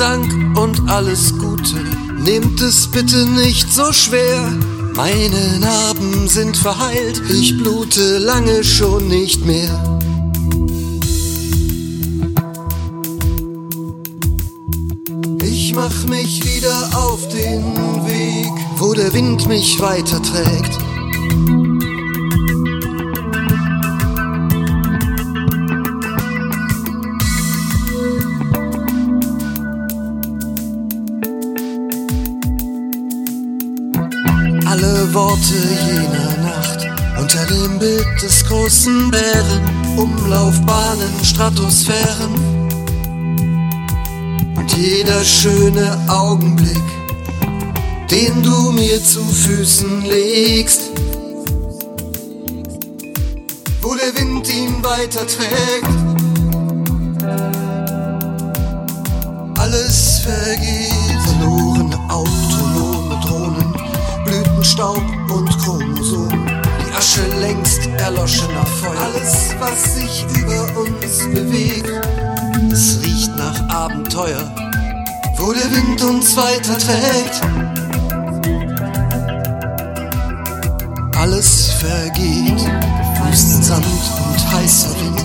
und alles Gute. Nehmt es bitte nicht so schwer. Meine Narben sind verheilt, ich blute lange schon nicht mehr. Ich mach mich wieder auf den Weg, wo der Wind mich weiterträgt. Worte jener Nacht. Unter dem Bild des großen Bären, Umlaufbahnen, Stratosphären. Und jeder schöne Augenblick, den du mir zu Füßen legst, wo der Wind ihn weiterträgt. Und Chromosomen, die Asche längst erloschener Feuer. Alles, was sich über uns bewegt, es riecht nach Abenteuer, wo der Wind uns weiterträgt. Alles vergeht, Wüstensand und heißer Wind,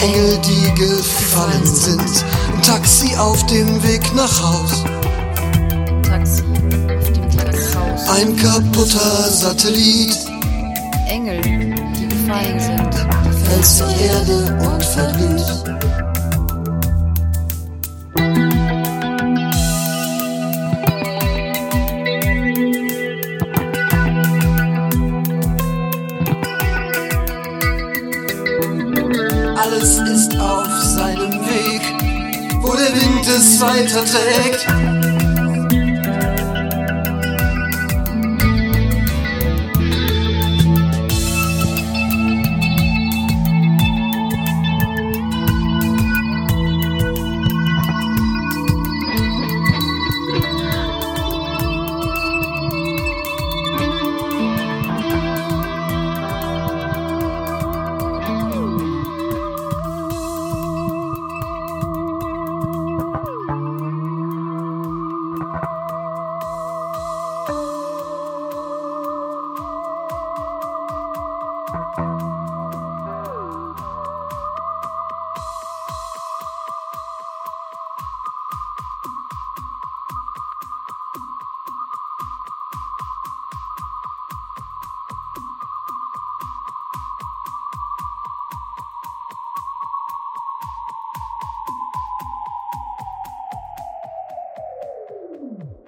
Engel, die gefallen sind, ein Taxi auf dem Weg nach Haus, ein kaputter Satellit, Engel, die gefallen sind. fällt zur Erde und verglüht. Alles ist auf seinem Weg, wo der Wind es weiterträgt.